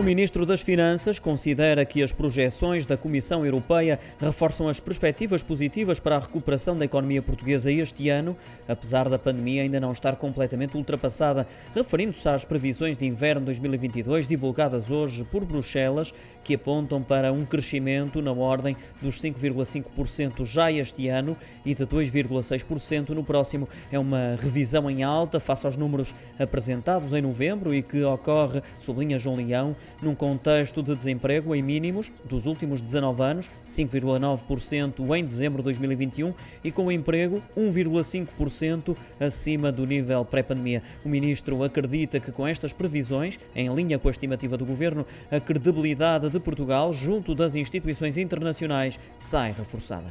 O ministro das Finanças considera que as projeções da Comissão Europeia reforçam as perspectivas positivas para a recuperação da economia portuguesa este ano, apesar da pandemia ainda não estar completamente ultrapassada, referindo-se às previsões de inverno 2022 divulgadas hoje por Bruxelas, que apontam para um crescimento na ordem dos 5,5% já este ano e de 2,6% no próximo. É uma revisão em alta face aos números apresentados em novembro e que ocorre, sublinha João Leão, num contexto de desemprego em mínimos dos últimos 19 anos, 5,9% em dezembro de 2021 e com emprego 1,5% acima do nível pré-pandemia. O ministro acredita que com estas previsões, em linha com a estimativa do governo, a credibilidade de Portugal junto das instituições internacionais sai reforçada.